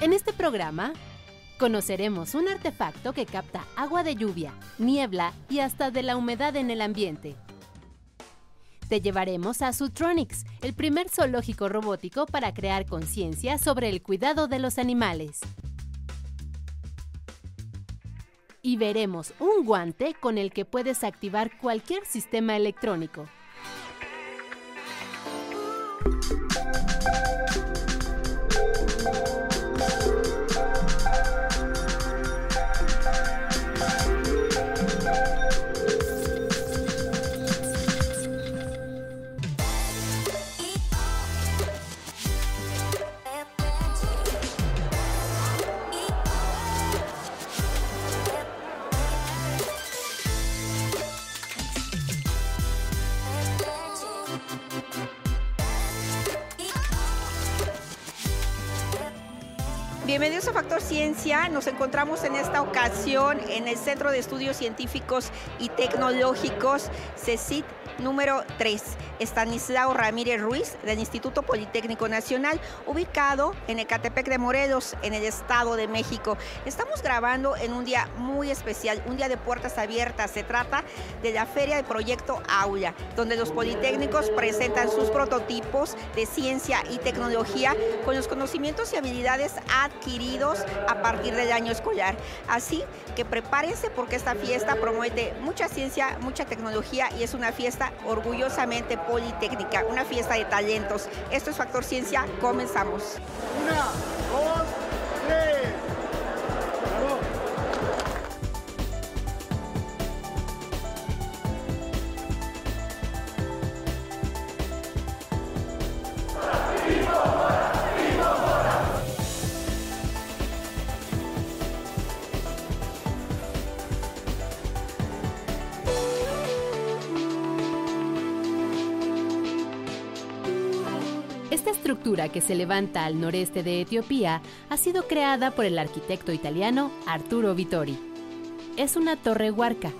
En este programa conoceremos un artefacto que capta agua de lluvia, niebla y hasta de la humedad en el ambiente. Te llevaremos a Sutronics, el primer zoológico robótico para crear conciencia sobre el cuidado de los animales. Y veremos un guante con el que puedes activar cualquier sistema electrónico. Bienvenidos a Factor Ciencia. Nos encontramos en esta ocasión en el Centro de Estudios Científicos y Tecnológicos CECIT número 3, Estanislao Ramírez Ruiz, del Instituto Politécnico Nacional, ubicado en Ecatepec de Morelos, en el Estado de México. Estamos grabando en un día muy especial, un día de puertas abiertas. Se trata de la Feria del Proyecto Aula, donde los politécnicos presentan sus prototipos de ciencia y tecnología con los conocimientos y habilidades adquiridos a partir del año escolar. Así que prepárense porque esta fiesta promueve mucha ciencia, mucha tecnología y es una fiesta orgullosamente politécnica, una fiesta de talentos. Esto es Factor Ciencia, comenzamos. Una, dos, que se levanta al noreste de Etiopía ha sido creada por el arquitecto italiano Arturo Vittori. Es una torre huarca.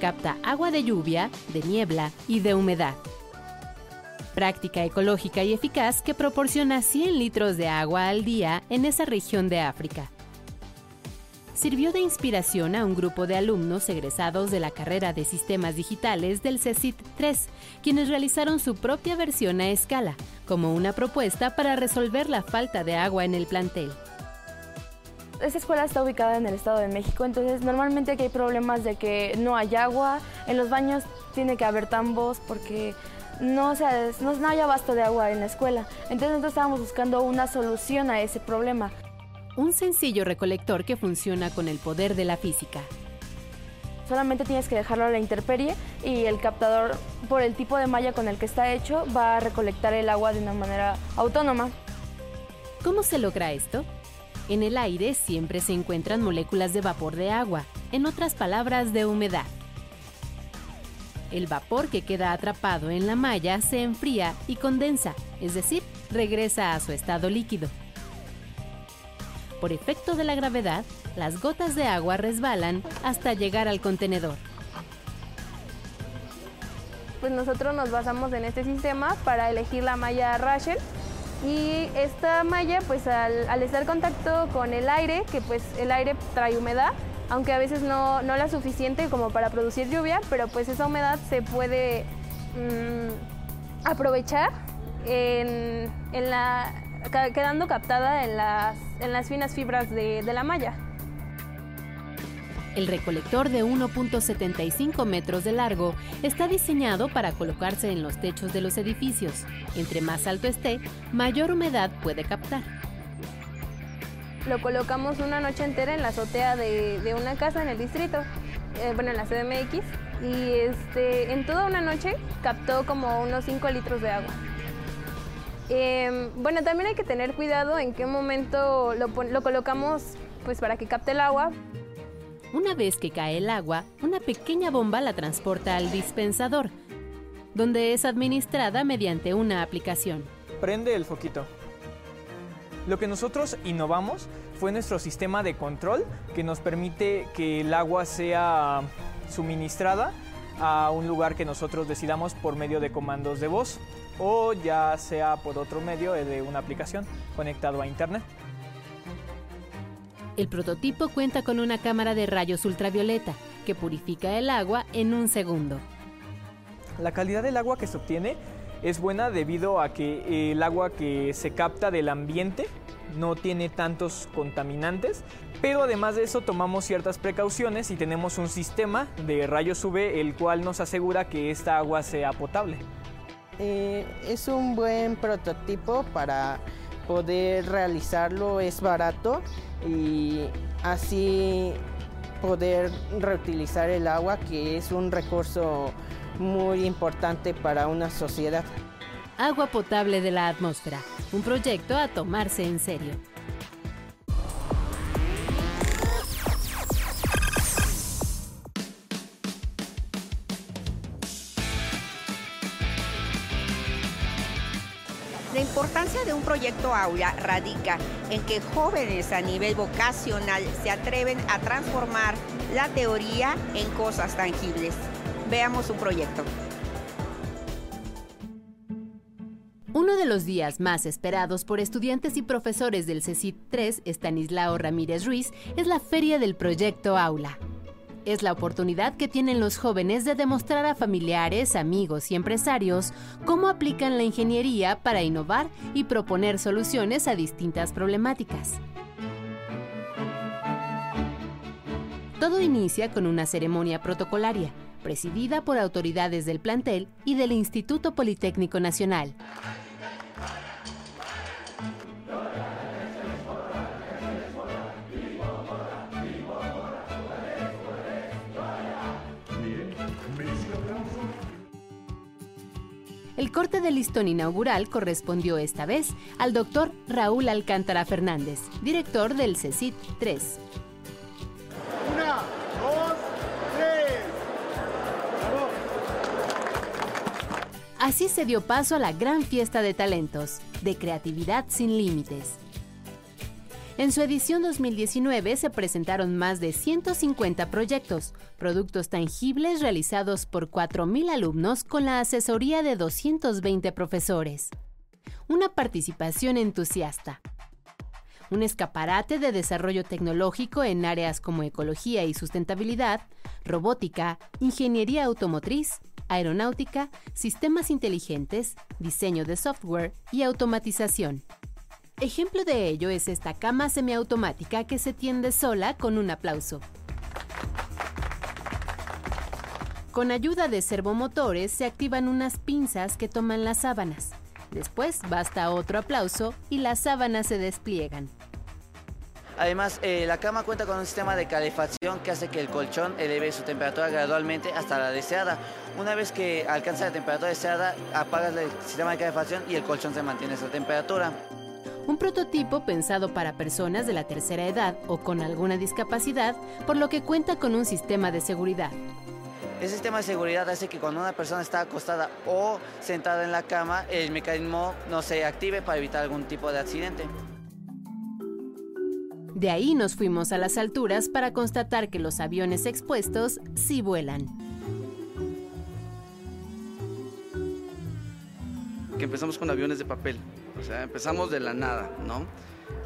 Capta agua de lluvia, de niebla y de humedad. Práctica ecológica y eficaz que proporciona 100 litros de agua al día en esa región de África sirvió de inspiración a un grupo de alumnos egresados de la carrera de Sistemas Digitales del CECIT 3, quienes realizaron su propia versión a escala, como una propuesta para resolver la falta de agua en el plantel. Esta escuela está ubicada en el Estado de México, entonces normalmente aquí hay problemas de que no hay agua, en los baños tiene que haber tambos porque no, no, no hay abasto de agua en la escuela. Entonces nosotros estábamos buscando una solución a ese problema un sencillo recolector que funciona con el poder de la física. Solamente tienes que dejarlo a la intemperie y el captador, por el tipo de malla con el que está hecho, va a recolectar el agua de una manera autónoma. ¿Cómo se logra esto? En el aire siempre se encuentran moléculas de vapor de agua, en otras palabras, de humedad. El vapor que queda atrapado en la malla se enfría y condensa, es decir, regresa a su estado líquido. Por efecto de la gravedad, las gotas de agua resbalan hasta llegar al contenedor. Pues nosotros nos basamos en este sistema para elegir la malla Rachel y esta malla pues al, estar en contacto con el aire, que pues el aire trae humedad, aunque a veces no, no la suficiente como para producir lluvia, pero pues esa humedad se puede mm, aprovechar en, en la, quedando captada en las, en las finas fibras de, de la malla. El recolector de 1.75 metros de largo está diseñado para colocarse en los techos de los edificios. Entre más alto esté, mayor humedad puede captar. Lo colocamos una noche entera en la azotea de, de una casa en el distrito, eh, bueno, en la CDMX, y este, en toda una noche captó como unos 5 litros de agua. Em, bueno, también hay que tener cuidado en qué momento lo, lo colocamos pues, para que capte el agua. Una vez que cae el agua, una pequeña bomba la transporta al dispensador, donde es administrada mediante una aplicación. Prende el foquito. Lo que nosotros innovamos fue nuestro sistema de control que nos permite que el agua sea suministrada a un lugar que nosotros decidamos por medio de comandos de voz. O ya sea por otro medio de una aplicación conectado a internet. El prototipo cuenta con una cámara de rayos ultravioleta que purifica el agua en un segundo. La calidad del agua que se obtiene es buena debido a que el agua que se capta del ambiente no tiene tantos contaminantes, pero además de eso tomamos ciertas precauciones y tenemos un sistema de rayos UV el cual nos asegura que esta agua sea potable. Eh, es un buen prototipo para poder realizarlo, es barato y así poder reutilizar el agua que es un recurso muy importante para una sociedad. Agua potable de la atmósfera, un proyecto a tomarse en serio. Proyecto aula radica en que jóvenes a nivel vocacional se atreven a transformar la teoría en cosas tangibles. Veamos un proyecto. Uno de los días más esperados por estudiantes y profesores del CECIT 3, Estanislao Ramírez Ruiz, es la Feria del Proyecto Aula. Es la oportunidad que tienen los jóvenes de demostrar a familiares, amigos y empresarios cómo aplican la ingeniería para innovar y proponer soluciones a distintas problemáticas. Todo inicia con una ceremonia protocolaria, presidida por autoridades del plantel y del Instituto Politécnico Nacional. El corte de listón inaugural correspondió esta vez al doctor Raúl Alcántara Fernández, director del CECIT 3. Una, dos, tres. Bravo. Así se dio paso a la gran fiesta de talentos, de creatividad sin límites. En su edición 2019 se presentaron más de 150 proyectos, productos tangibles realizados por 4.000 alumnos con la asesoría de 220 profesores. Una participación entusiasta. Un escaparate de desarrollo tecnológico en áreas como ecología y sustentabilidad, robótica, ingeniería automotriz, aeronáutica, sistemas inteligentes, diseño de software y automatización. Ejemplo de ello es esta cama semiautomática que se tiende sola con un aplauso. Con ayuda de servomotores se activan unas pinzas que toman las sábanas. Después basta otro aplauso y las sábanas se despliegan. Además, eh, la cama cuenta con un sistema de calefacción que hace que el colchón eleve su temperatura gradualmente hasta la deseada. Una vez que alcanza la temperatura deseada, apagas el sistema de calefacción y el colchón se mantiene a esa temperatura. Un prototipo pensado para personas de la tercera edad o con alguna discapacidad, por lo que cuenta con un sistema de seguridad. El sistema de seguridad hace que cuando una persona está acostada o sentada en la cama, el mecanismo no se active para evitar algún tipo de accidente. De ahí nos fuimos a las alturas para constatar que los aviones expuestos sí vuelan. que empezamos con aviones de papel, o sea, empezamos de la nada, ¿no?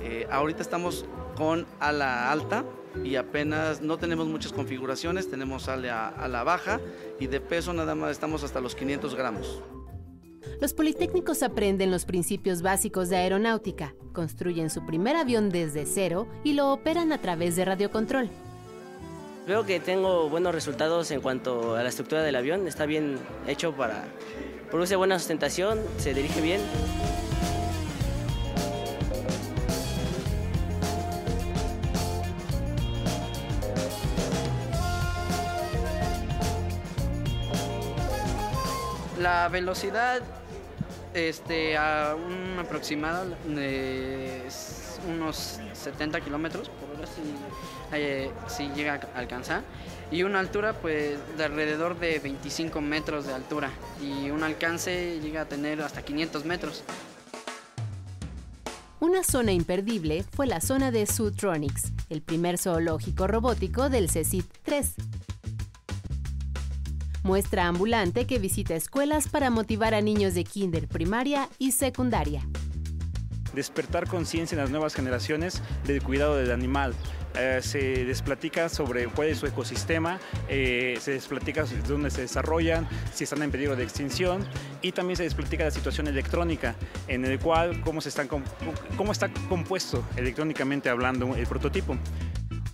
Eh, ahorita estamos con ala alta y apenas no tenemos muchas configuraciones, tenemos ala a la baja y de peso nada más estamos hasta los 500 gramos. Los politécnicos aprenden los principios básicos de aeronáutica, construyen su primer avión desde cero y lo operan a través de radiocontrol. Veo que tengo buenos resultados en cuanto a la estructura del avión, está bien hecho para produce buena sustentación, se dirige bien. La velocidad este, a un aproximado de unos 70 kilómetros por hora si, eh, si llega a alcanzar y una altura pues de alrededor de 25 metros de altura y un alcance llega a tener hasta 500 metros. Una zona imperdible fue la zona de Zootronics, el primer zoológico robótico del CECIT 3. Muestra ambulante que visita escuelas para motivar a niños de kinder, primaria y secundaria. Despertar conciencia en las nuevas generaciones del cuidado del animal. Eh, se les platica sobre cuál es su ecosistema, eh, se les platica dónde se desarrollan, si están en peligro de extinción y también se les platica la situación electrónica, en el cual cómo, se cómo está compuesto electrónicamente hablando el prototipo.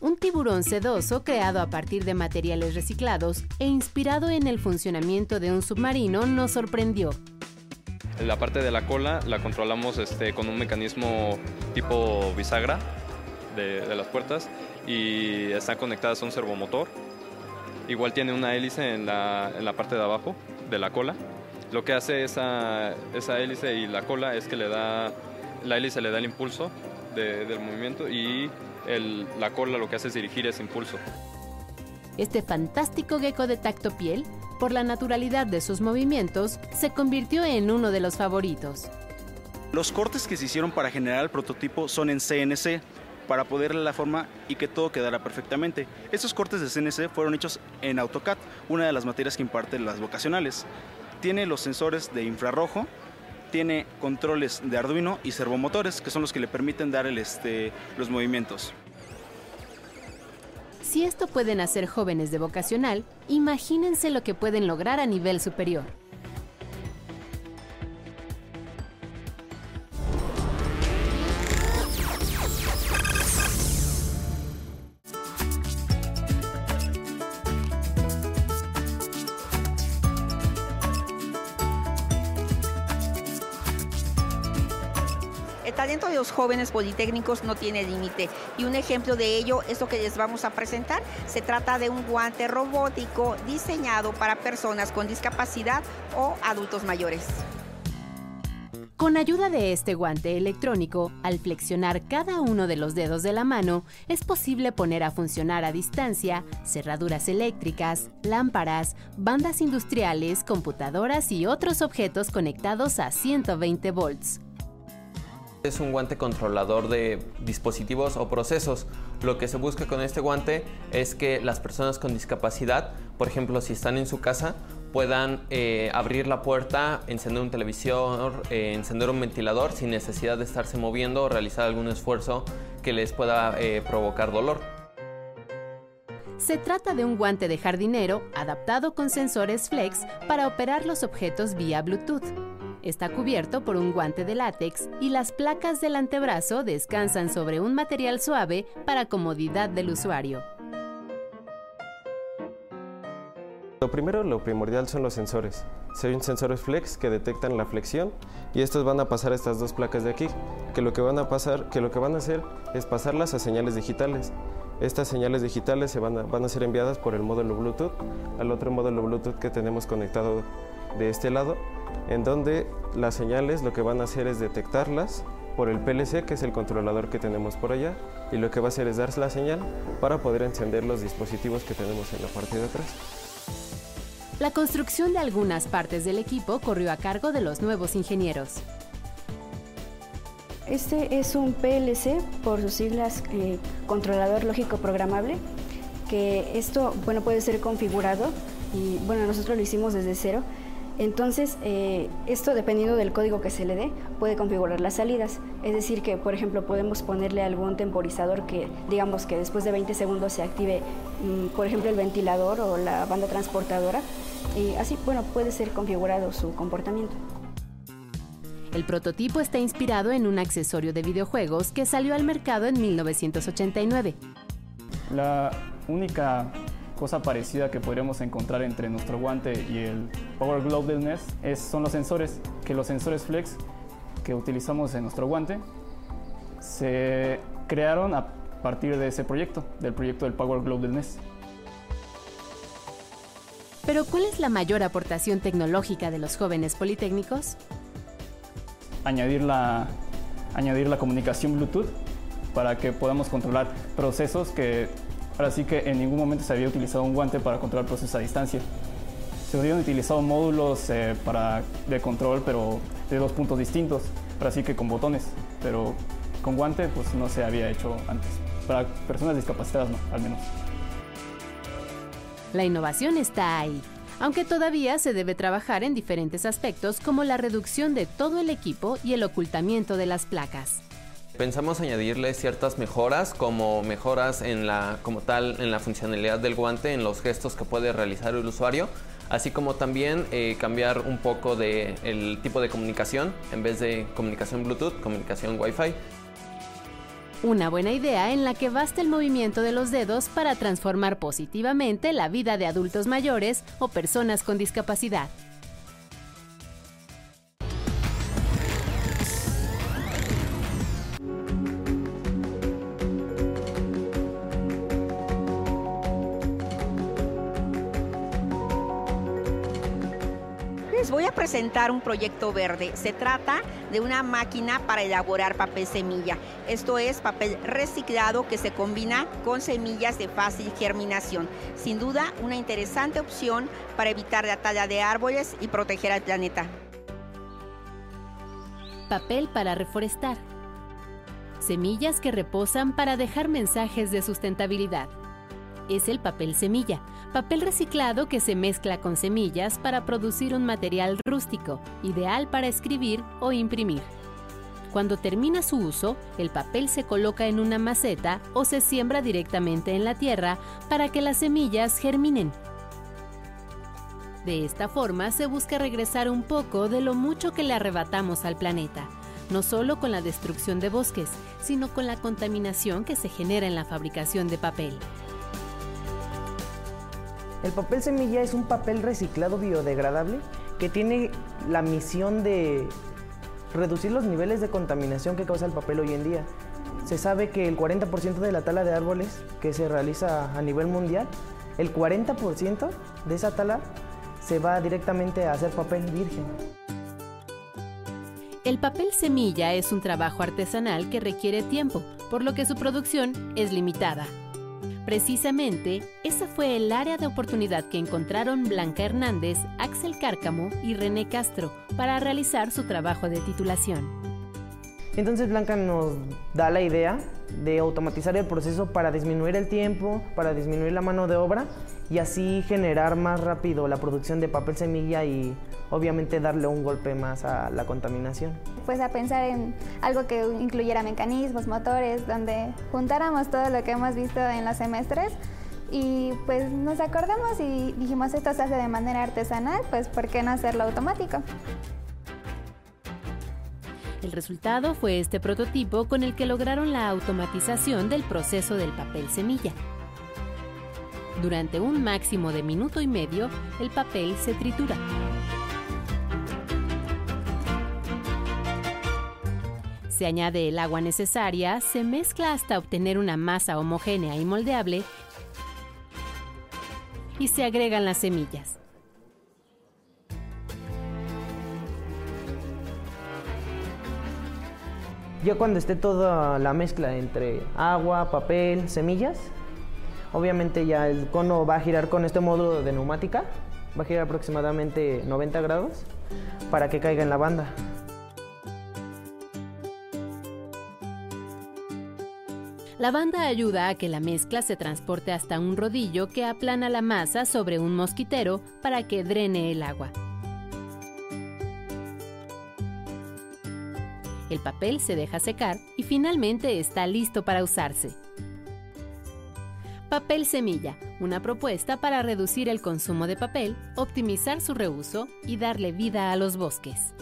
Un tiburón sedoso creado a partir de materiales reciclados e inspirado en el funcionamiento de un submarino nos sorprendió. La parte de la cola la controlamos este, con un mecanismo tipo bisagra de, las puertas y están conectadas a un servomotor. Igual tiene una hélice en la, en la parte de abajo de la cola. Lo que hace esa, esa hélice y la cola es que le da, la hélice le da el impulso del movimiento y la cola lo que hace es dirigir ese impulso. Este fantástico gecko de tacto piel, por la naturalidad de sus movimientos, se convirtió en uno de los favoritos. Los cortes que se hicieron para generar el prototipo son en CNC, para poderle la forma y que todo quedara perfectamente. Estos cortes de CNC fueron hechos en AutoCAD, una de las materias que imparten las vocacionales. Tiene los sensores de infrarrojo, tiene controles de Arduino y servomotores, que son los que le permiten dar este, los movimientos. Si esto pueden hacer jóvenes de vocacional, imagínense lo que pueden lograr a nivel superior. Jóvenes politécnicos no tiene límite y un ejemplo de ello es lo que les vamos a presentar. Se trata de un guante robótico diseñado para personas con discapacidad o adultos mayores. Con ayuda de este guante electrónico, al flexionar cada uno de los dedos de la mano, es posible poner a funcionar a distancia cerraduras eléctricas, lámparas, bandas industriales, computadoras y otros objetos conectados a 120 volts. Es un guante controlador de dispositivos o procesos. Lo que se busca con este guante es que las personas con discapacidad, por ejemplo, si están en su casa, puedan eh, abrir la puerta, encender un televisor, eh, encender un ventilador sin necesidad de estarse moviendo o realizar algún esfuerzo que les pueda eh, provocar dolor. Se trata de un guante de jardinero adaptado con sensores flex para operar los objetos vía Bluetooth. Está cubierto por un guante de látex y las placas del antebrazo descansan sobre un material suave para comodidad del usuario. Lo primero, lo primordial son los sensores. Son sensores flex que detectan la flexión y estos van a pasar a estas dos placas de aquí, que lo que van a pasar, que lo que van a hacer es pasarlas a señales digitales. Estas señales digitales se van a, van a ser enviadas por el módulo Bluetooth al otro módulo Bluetooth que tenemos conectado de este lado en donde las señales lo que van a hacer es detectarlas por el PLC, que es el controlador que tenemos por allá, y lo que va a hacer es darse la señal para poder encender los dispositivos que tenemos en la parte de atrás. La construcción de algunas partes del equipo corrió a cargo de los nuevos ingenieros. Este es un PLC, por sus siglas eh, controlador lógico programable, que esto bueno, puede ser configurado y bueno, nosotros lo hicimos desde cero entonces, eh, esto dependiendo del código que se le dé, puede configurar las salidas. Es decir, que por ejemplo podemos ponerle algún temporizador que digamos que después de 20 segundos se active, mm, por ejemplo, el ventilador o la banda transportadora. Y así, bueno, puede ser configurado su comportamiento. El prototipo está inspirado en un accesorio de videojuegos que salió al mercado en 1989. La única cosa parecida que podríamos encontrar entre nuestro guante y el Power Glove del NES es, son los sensores, que los sensores flex que utilizamos en nuestro guante se crearon a partir de ese proyecto, del proyecto del Power Glove del NES. Pero ¿cuál es la mayor aportación tecnológica de los jóvenes politécnicos? Añadir la, añadir la comunicación Bluetooth para que podamos controlar procesos que Ahora sí que en ningún momento se había utilizado un guante para controlar procesos a distancia. Se habían utilizado módulos eh, para, de control, pero de dos puntos distintos, ahora sí que con botones, pero con guante pues no se había hecho antes. Para personas discapacitadas no, al menos. La innovación está ahí. aunque todavía se debe trabajar en diferentes aspectos como la reducción de todo el equipo y el ocultamiento de las placas. Pensamos añadirle ciertas mejoras, como mejoras en la, como tal, en la funcionalidad del guante, en los gestos que puede realizar el usuario, así como también eh, cambiar un poco de el tipo de comunicación, en vez de comunicación Bluetooth, comunicación Wi-Fi. Una buena idea en la que basta el movimiento de los dedos para transformar positivamente la vida de adultos mayores o personas con discapacidad. Presentar un proyecto verde. Se trata de una máquina para elaborar papel semilla. Esto es papel reciclado que se combina con semillas de fácil germinación. Sin duda, una interesante opción para evitar la talla de árboles y proteger al planeta. Papel para reforestar. Semillas que reposan para dejar mensajes de sustentabilidad. Es el papel semilla, papel reciclado que se mezcla con semillas para producir un material rústico, ideal para escribir o imprimir. Cuando termina su uso, el papel se coloca en una maceta o se siembra directamente en la tierra para que las semillas germinen. De esta forma se busca regresar un poco de lo mucho que le arrebatamos al planeta, no solo con la destrucción de bosques, sino con la contaminación que se genera en la fabricación de papel. El papel semilla es un papel reciclado biodegradable que tiene la misión de reducir los niveles de contaminación que causa el papel hoy en día. Se sabe que el 40% de la tala de árboles que se realiza a nivel mundial, el 40% de esa tala se va directamente a hacer papel virgen. El papel semilla es un trabajo artesanal que requiere tiempo, por lo que su producción es limitada. Precisamente, esa fue el área de oportunidad que encontraron Blanca Hernández, Axel Cárcamo y René Castro para realizar su trabajo de titulación. Entonces Blanca nos da la idea de automatizar el proceso para disminuir el tiempo, para disminuir la mano de obra y así generar más rápido la producción de papel semilla y obviamente darle un golpe más a la contaminación. Pues a pensar en algo que incluyera mecanismos, motores, donde juntáramos todo lo que hemos visto en los semestres y pues nos acordamos y dijimos esto se hace de manera artesanal, pues ¿por qué no hacerlo automático? El resultado fue este prototipo con el que lograron la automatización del proceso del papel semilla. Durante un máximo de minuto y medio, el papel se tritura. Se añade el agua necesaria, se mezcla hasta obtener una masa homogénea y moldeable y se agregan las semillas. Ya cuando esté toda la mezcla entre agua, papel, semillas, obviamente ya el cono va a girar con este módulo de neumática, va a girar aproximadamente 90 grados para que caiga en la banda. La banda ayuda a que la mezcla se transporte hasta un rodillo que aplana la masa sobre un mosquitero para que drene el agua. El papel se deja secar y finalmente está listo para usarse. Papel semilla, una propuesta para reducir el consumo de papel, optimizar su reuso y darle vida a los bosques.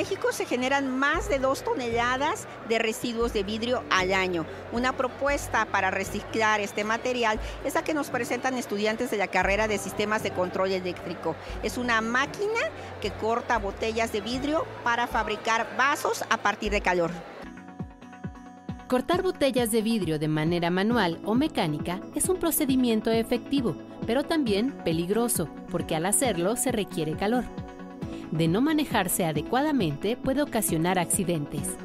México se generan más de dos toneladas de residuos de vidrio al año. Una propuesta para reciclar este material es la que nos presentan estudiantes de la carrera de sistemas de control eléctrico. Es una máquina que corta botellas de vidrio para fabricar vasos a partir de calor. Cortar botellas de vidrio de manera manual o mecánica es un procedimiento efectivo, pero también peligroso, porque al hacerlo se requiere calor de no manejarse adecuadamente puede ocasionar accidentes.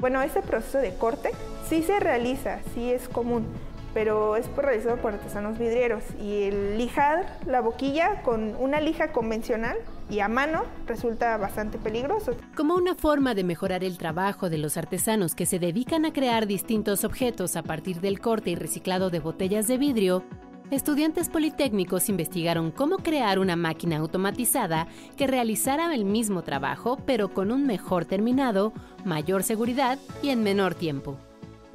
Bueno, este proceso de corte sí se realiza, sí es común, pero es realizado por artesanos vidrieros y el lijar la boquilla con una lija convencional y a mano resulta bastante peligroso. Como una forma de mejorar el trabajo de los artesanos que se dedican a crear distintos objetos a partir del corte y reciclado de botellas de vidrio, estudiantes politécnicos investigaron cómo crear una máquina automatizada que realizara el mismo trabajo pero con un mejor terminado, mayor seguridad y en menor tiempo.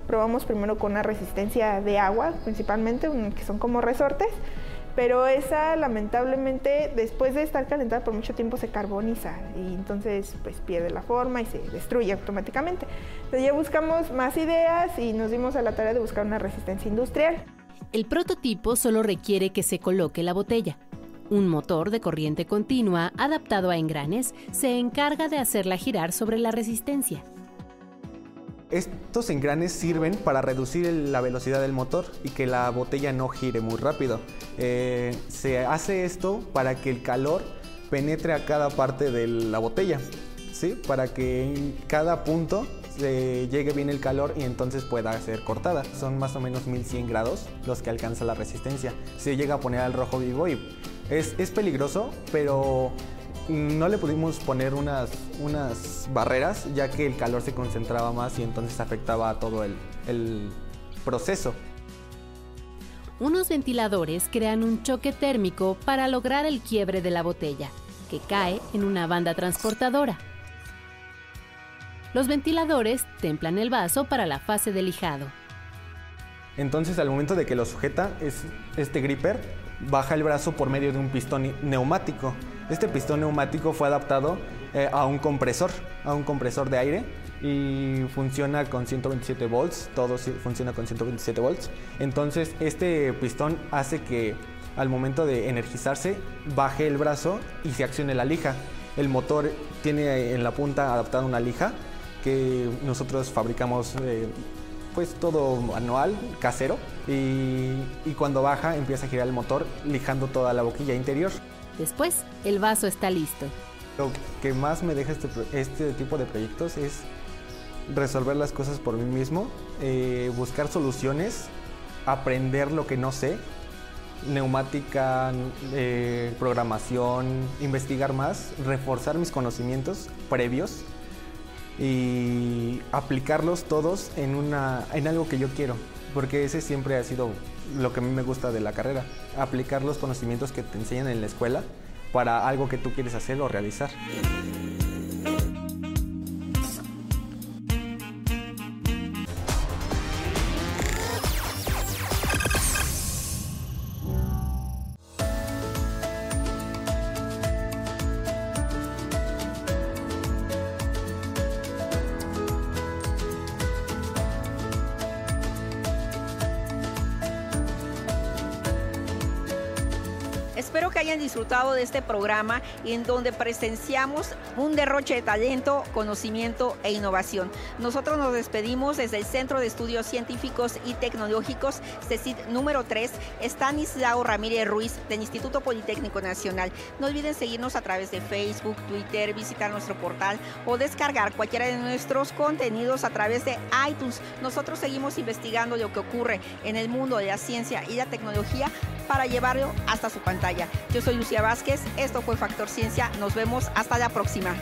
Probamos primero con una resistencia de agua, principalmente, que son como resortes, pero esa lamentablemente después de estar calentada por mucho tiempo se carboniza y entonces pues pierde la forma y se destruye automáticamente. Entonces ya buscamos más ideas y nos dimos a la tarea de buscar una resistencia industrial. El prototipo solo requiere que se coloque la botella. Un motor de corriente continua adaptado a engranes se encarga de hacerla girar sobre la resistencia. Estos engranes sirven para reducir la velocidad del motor y que la botella no gire muy rápido. Eh, se hace esto para que el calor penetre a cada parte de la botella, ¿sí? para que en cada punto llegue bien el calor y entonces pueda ser cortada. Son más o menos 1100 grados los que alcanza la resistencia. Se llega a poner al rojo vivo y es, peligroso, pero no le pudimos poner unas, barreras ya que el calor se concentraba más y entonces afectaba a todo el proceso. Unos ventiladores crean un choque térmico para lograr el quiebre de la botella, que cae en una banda transportadora. Los ventiladores templan el vaso para la fase de lijado. Entonces al momento de que lo sujeta, es, este gripper baja el brazo por medio de un pistón neumático. Este pistón neumático fue adaptado eh, a un compresor, a un compresor de aire y funciona con 127 volts, todo funciona con 127 volts. Entonces este pistón hace que al momento de energizarse baje el brazo y se accione la lija. El motor tiene en la punta adaptada una lija que nosotros fabricamos eh, pues todo manual, casero, y, cuando baja empieza a girar el motor lijando toda la boquilla interior. Después, el vaso está listo. Lo que más me deja este, este tipo de proyectos es resolver las cosas por mí mismo, eh, buscar soluciones, aprender lo que no sé, neumática, eh, programación, investigar más, reforzar mis conocimientos previos y aplicarlos todos en, una, en algo que yo quiero, porque ese siempre ha sido lo que a mí me gusta de la carrera, aplicar los conocimientos que te enseñan en la escuela para algo que tú quieres hacer o realizar. Este programa en donde presenciamos un derroche de talento, conocimiento e innovación. Nosotros nos despedimos desde el Centro de Estudios Científicos y Tecnológicos, CECID número 3, Stanislao Ramírez Ruiz del Instituto Politécnico Nacional. No olviden seguirnos a través de Facebook, Twitter, visitar nuestro portal o descargar cualquiera de nuestros contenidos a través de iTunes. Nosotros seguimos investigando lo que ocurre en el mundo de la ciencia y la tecnología para llevarlo hasta su pantalla. Yo soy Lucía Vázquez, esto fue Factor Ciencia, nos vemos hasta la próxima.